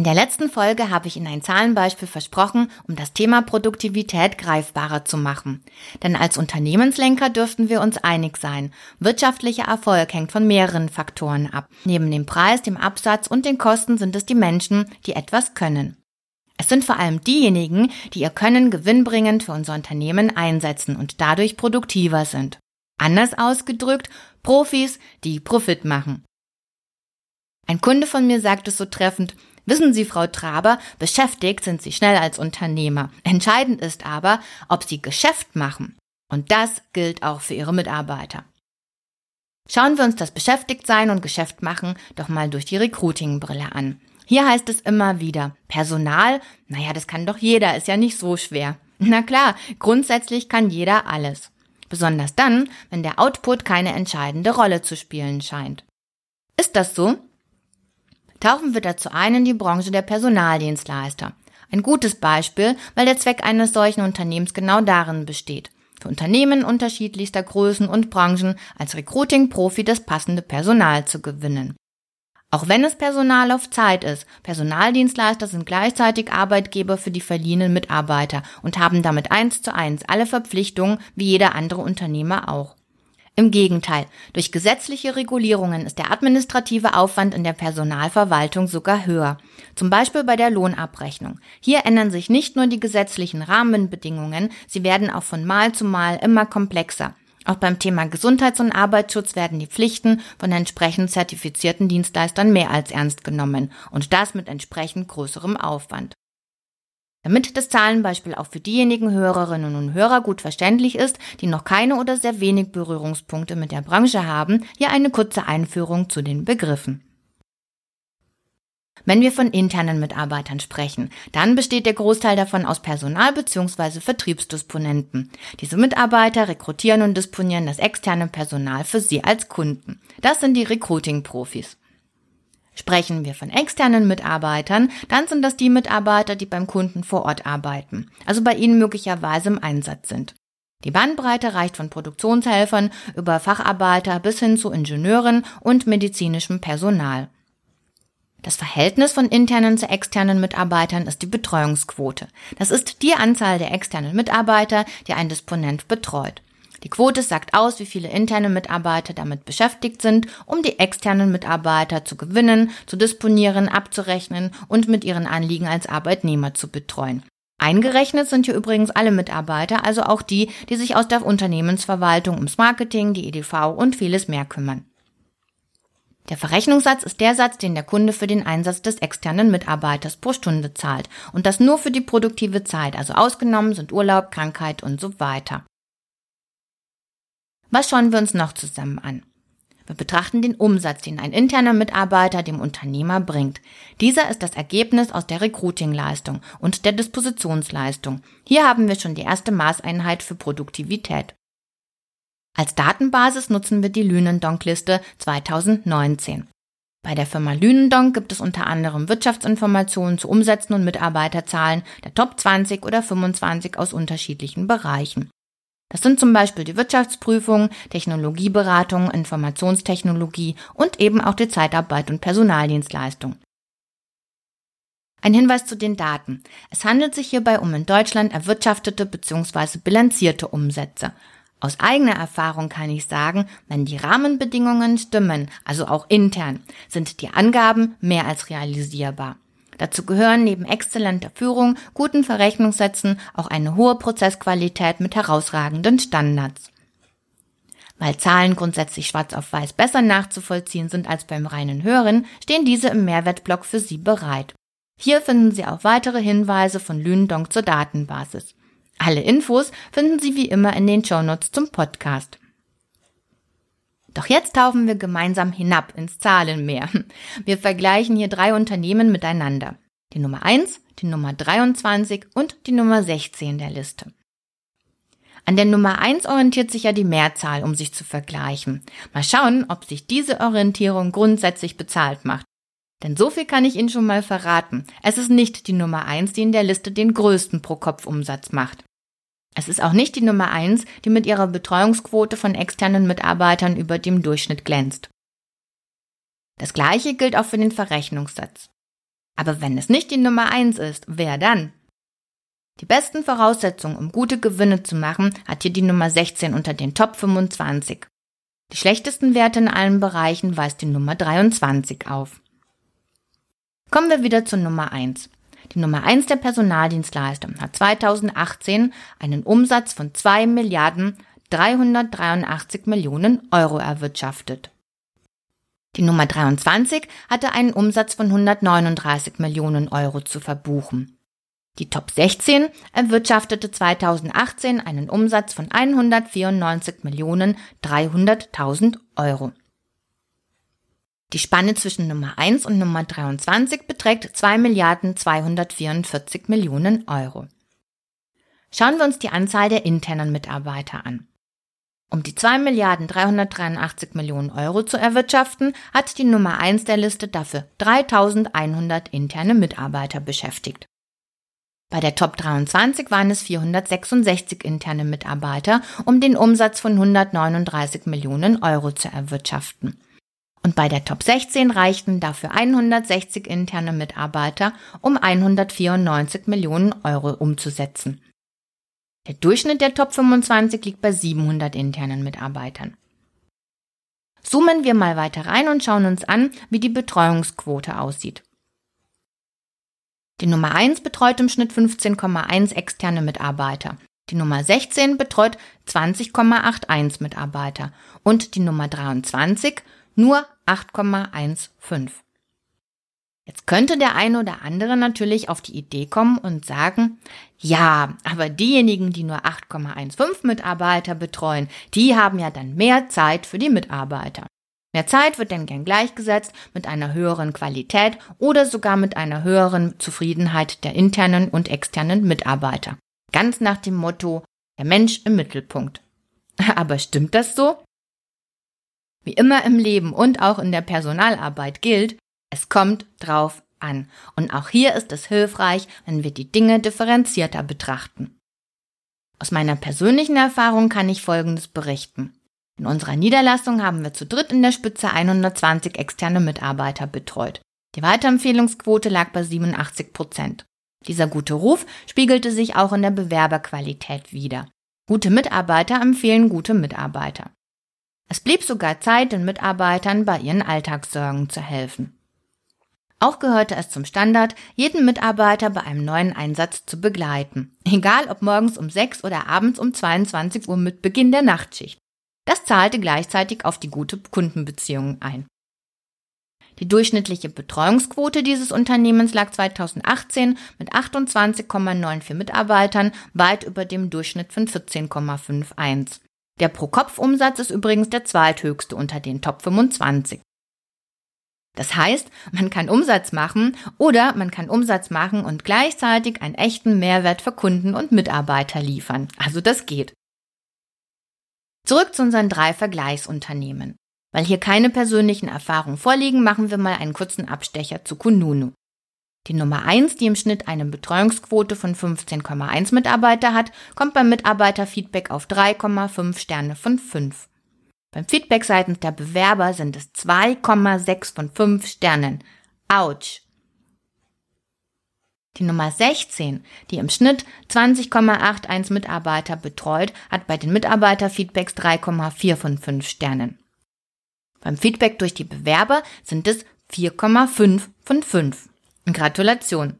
In der letzten Folge habe ich Ihnen ein Zahlenbeispiel versprochen, um das Thema Produktivität greifbarer zu machen. Denn als Unternehmenslenker dürften wir uns einig sein. Wirtschaftlicher Erfolg hängt von mehreren Faktoren ab. Neben dem Preis, dem Absatz und den Kosten sind es die Menschen, die etwas können. Es sind vor allem diejenigen, die ihr Können gewinnbringend für unser Unternehmen einsetzen und dadurch produktiver sind. Anders ausgedrückt, Profis, die Profit machen. Ein Kunde von mir sagt es so treffend, Wissen Sie, Frau Traber, beschäftigt sind Sie schnell als Unternehmer. Entscheidend ist aber, ob Sie Geschäft machen. Und das gilt auch für Ihre Mitarbeiter. Schauen wir uns das Beschäftigtsein und Geschäft machen doch mal durch die Recruiting-Brille an. Hier heißt es immer wieder, Personal, naja, das kann doch jeder, ist ja nicht so schwer. Na klar, grundsätzlich kann jeder alles. Besonders dann, wenn der Output keine entscheidende Rolle zu spielen scheint. Ist das so? Tauchen wir dazu ein in die Branche der Personaldienstleister. Ein gutes Beispiel, weil der Zweck eines solchen Unternehmens genau darin besteht, für Unternehmen unterschiedlichster Größen und Branchen als Recruiting-Profi das passende Personal zu gewinnen. Auch wenn es Personal auf Zeit ist, Personaldienstleister sind gleichzeitig Arbeitgeber für die verliehenen Mitarbeiter und haben damit eins zu eins alle Verpflichtungen wie jeder andere Unternehmer auch. Im Gegenteil, durch gesetzliche Regulierungen ist der administrative Aufwand in der Personalverwaltung sogar höher. Zum Beispiel bei der Lohnabrechnung. Hier ändern sich nicht nur die gesetzlichen Rahmenbedingungen, sie werden auch von Mal zu Mal immer komplexer. Auch beim Thema Gesundheits- und Arbeitsschutz werden die Pflichten von entsprechend zertifizierten Dienstleistern mehr als ernst genommen und das mit entsprechend größerem Aufwand. Damit das Zahlenbeispiel auch für diejenigen Hörerinnen und Hörer gut verständlich ist, die noch keine oder sehr wenig Berührungspunkte mit der Branche haben, hier eine kurze Einführung zu den Begriffen. Wenn wir von internen Mitarbeitern sprechen, dann besteht der Großteil davon aus Personal- bzw. Vertriebsdisponenten. Diese Mitarbeiter rekrutieren und disponieren das externe Personal für Sie als Kunden. Das sind die Recruiting-Profis. Sprechen wir von externen Mitarbeitern, dann sind das die Mitarbeiter, die beim Kunden vor Ort arbeiten, also bei Ihnen möglicherweise im Einsatz sind. Die Bandbreite reicht von Produktionshelfern über Facharbeiter bis hin zu Ingenieuren und medizinischem Personal. Das Verhältnis von internen zu externen Mitarbeitern ist die Betreuungsquote. Das ist die Anzahl der externen Mitarbeiter, die ein Disponent betreut. Die Quote sagt aus, wie viele interne Mitarbeiter damit beschäftigt sind, um die externen Mitarbeiter zu gewinnen, zu disponieren, abzurechnen und mit ihren Anliegen als Arbeitnehmer zu betreuen. Eingerechnet sind hier übrigens alle Mitarbeiter, also auch die, die sich aus der Unternehmensverwaltung ums Marketing, die EDV und vieles mehr kümmern. Der Verrechnungssatz ist der Satz, den der Kunde für den Einsatz des externen Mitarbeiters pro Stunde zahlt. Und das nur für die produktive Zeit, also ausgenommen sind Urlaub, Krankheit und so weiter. Was schauen wir uns noch zusammen an? Wir betrachten den Umsatz, den ein interner Mitarbeiter dem Unternehmer bringt. Dieser ist das Ergebnis aus der Recruiting-Leistung und der Dispositionsleistung. Hier haben wir schon die erste Maßeinheit für Produktivität. Als Datenbasis nutzen wir die Lünendonk-Liste 2019. Bei der Firma Lünendonk gibt es unter anderem Wirtschaftsinformationen zu Umsätzen und Mitarbeiterzahlen der Top 20 oder 25 aus unterschiedlichen Bereichen. Das sind zum Beispiel die Wirtschaftsprüfung, Technologieberatung, Informationstechnologie und eben auch die Zeitarbeit und Personaldienstleistung. Ein Hinweis zu den Daten. Es handelt sich hierbei um in Deutschland erwirtschaftete bzw. bilanzierte Umsätze. Aus eigener Erfahrung kann ich sagen, wenn die Rahmenbedingungen stimmen, also auch intern, sind die Angaben mehr als realisierbar. Dazu gehören neben exzellenter Führung, guten Verrechnungssätzen auch eine hohe Prozessqualität mit herausragenden Standards. Weil Zahlen grundsätzlich schwarz auf weiß besser nachzuvollziehen sind als beim reinen Hören, stehen diese im Mehrwertblock für Sie bereit. Hier finden Sie auch weitere Hinweise von Lündong zur Datenbasis. Alle Infos finden Sie wie immer in den Shownotes zum Podcast. Doch jetzt tauchen wir gemeinsam hinab ins Zahlenmeer. Wir vergleichen hier drei Unternehmen miteinander. Die Nummer 1, die Nummer 23 und die Nummer 16 der Liste. An der Nummer 1 orientiert sich ja die Mehrzahl, um sich zu vergleichen. Mal schauen, ob sich diese Orientierung grundsätzlich bezahlt macht. Denn so viel kann ich Ihnen schon mal verraten. Es ist nicht die Nummer 1, die in der Liste den größten Pro-Kopf-Umsatz macht. Es ist auch nicht die Nummer 1, die mit ihrer Betreuungsquote von externen Mitarbeitern über dem Durchschnitt glänzt. Das gleiche gilt auch für den Verrechnungssatz. Aber wenn es nicht die Nummer 1 ist, wer dann? Die besten Voraussetzungen, um gute Gewinne zu machen, hat hier die Nummer 16 unter den Top 25. Die schlechtesten Werte in allen Bereichen weist die Nummer 23 auf. Kommen wir wieder zur Nummer 1. Die Nummer 1 der Personaldienstleister hat 2018 einen Umsatz von 2 Milliarden 383 Millionen Euro erwirtschaftet. Die Nummer 23 hatte einen Umsatz von 139 Millionen Euro zu verbuchen. Die Top 16 erwirtschaftete 2018 einen Umsatz von 194 Millionen 300.000 Euro. Die Spanne zwischen Nummer 1 und Nummer 23 beträgt 2 Milliarden 244 Millionen Euro. Schauen wir uns die Anzahl der internen Mitarbeiter an. Um die 2 Milliarden 383 Millionen Euro zu erwirtschaften, hat die Nummer 1 der Liste dafür 3100 interne Mitarbeiter beschäftigt. Bei der Top 23 waren es 466 interne Mitarbeiter, um den Umsatz von 139 Millionen Euro zu erwirtschaften. Und bei der Top 16 reichten dafür 160 interne Mitarbeiter, um 194 Millionen Euro umzusetzen. Der Durchschnitt der Top 25 liegt bei 700 internen Mitarbeitern. Zoomen wir mal weiter rein und schauen uns an, wie die Betreuungsquote aussieht. Die Nummer 1 betreut im Schnitt 15,1 externe Mitarbeiter. Die Nummer 16 betreut 20,81 Mitarbeiter und die Nummer 23 nur 8,15. Jetzt könnte der eine oder andere natürlich auf die Idee kommen und sagen, ja, aber diejenigen, die nur 8,15 Mitarbeiter betreuen, die haben ja dann mehr Zeit für die Mitarbeiter. Mehr Zeit wird dann gern gleichgesetzt mit einer höheren Qualität oder sogar mit einer höheren Zufriedenheit der internen und externen Mitarbeiter. Ganz nach dem Motto, der Mensch im Mittelpunkt. Aber stimmt das so? Wie immer im Leben und auch in der Personalarbeit gilt, es kommt drauf an. Und auch hier ist es hilfreich, wenn wir die Dinge differenzierter betrachten. Aus meiner persönlichen Erfahrung kann ich Folgendes berichten. In unserer Niederlassung haben wir zu dritt in der Spitze 120 externe Mitarbeiter betreut. Die Weiterempfehlungsquote lag bei 87 Prozent. Dieser gute Ruf spiegelte sich auch in der Bewerberqualität wider. Gute Mitarbeiter empfehlen gute Mitarbeiter. Es blieb sogar Zeit, den Mitarbeitern bei ihren Alltagssorgen zu helfen. Auch gehörte es zum Standard, jeden Mitarbeiter bei einem neuen Einsatz zu begleiten. Egal ob morgens um 6 oder abends um 22 Uhr mit Beginn der Nachtschicht. Das zahlte gleichzeitig auf die gute Kundenbeziehung ein. Die durchschnittliche Betreuungsquote dieses Unternehmens lag 2018 mit 28,94 Mitarbeitern weit über dem Durchschnitt von 14,51. Der Pro-Kopf-Umsatz ist übrigens der zweithöchste unter den Top 25. Das heißt, man kann Umsatz machen oder man kann Umsatz machen und gleichzeitig einen echten Mehrwert für Kunden und Mitarbeiter liefern. Also das geht. Zurück zu unseren drei Vergleichsunternehmen. Weil hier keine persönlichen Erfahrungen vorliegen, machen wir mal einen kurzen Abstecher zu Kununu. Die Nummer 1, die im Schnitt eine Betreuungsquote von 15,1 Mitarbeiter hat, kommt beim Mitarbeiterfeedback auf 3,5 Sterne von 5. Beim Feedback seitens der Bewerber sind es 2,6 von 5 Sternen. Autsch! Die Nummer 16, die im Schnitt 20,81 Mitarbeiter betreut, hat bei den Mitarbeiterfeedbacks 3,4 von 5 Sternen. Beim Feedback durch die Bewerber sind es 4,5 von 5. Gratulation!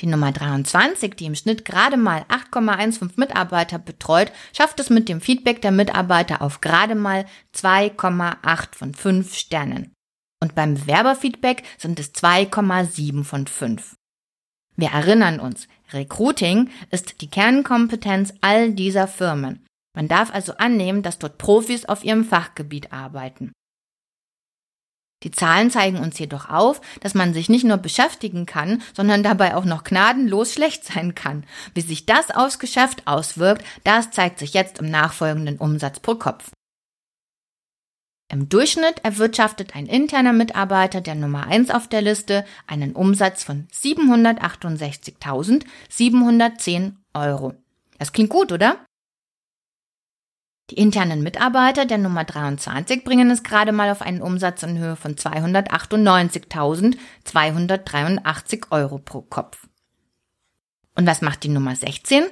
Die Nummer 23, die im Schnitt gerade mal 8,15 Mitarbeiter betreut, schafft es mit dem Feedback der Mitarbeiter auf gerade mal 2,8 von 5 Sternen. Und beim Bewerberfeedback sind es 2,7 von 5. Wir erinnern uns, Recruiting ist die Kernkompetenz all dieser Firmen. Man darf also annehmen, dass dort Profis auf ihrem Fachgebiet arbeiten. Die Zahlen zeigen uns jedoch auf, dass man sich nicht nur beschäftigen kann, sondern dabei auch noch gnadenlos schlecht sein kann. Wie sich das aufs Geschäft auswirkt, das zeigt sich jetzt im nachfolgenden Umsatz pro Kopf. Im Durchschnitt erwirtschaftet ein interner Mitarbeiter der Nummer 1 auf der Liste einen Umsatz von 768.710 Euro. Das klingt gut, oder? Die internen Mitarbeiter der Nummer 23 bringen es gerade mal auf einen Umsatz in Höhe von 298.283 Euro pro Kopf. Und was macht die Nummer 16?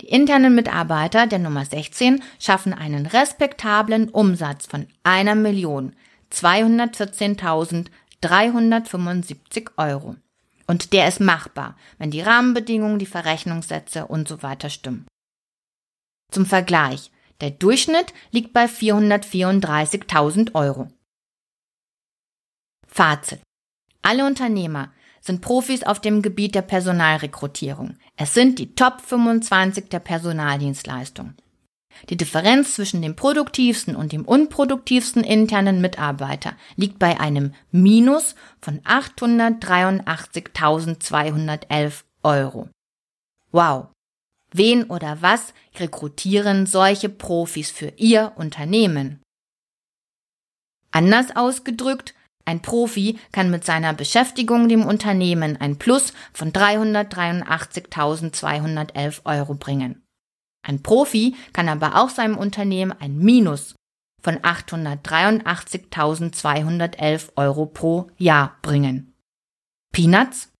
Die internen Mitarbeiter der Nummer 16 schaffen einen respektablen Umsatz von 1.214.375 Euro. Und der ist machbar, wenn die Rahmenbedingungen, die Verrechnungssätze und so weiter stimmen. Zum Vergleich, der Durchschnitt liegt bei 434.000 Euro. Fazit. Alle Unternehmer sind Profis auf dem Gebiet der Personalrekrutierung. Es sind die Top 25 der Personaldienstleistung. Die Differenz zwischen dem produktivsten und dem unproduktivsten internen Mitarbeiter liegt bei einem Minus von 883.211 Euro. Wow, Wen oder was rekrutieren solche Profis für Ihr Unternehmen? Anders ausgedrückt, ein Profi kann mit seiner Beschäftigung dem Unternehmen ein Plus von 383.211 Euro bringen. Ein Profi kann aber auch seinem Unternehmen ein Minus von 883.211 Euro pro Jahr bringen. Peanuts?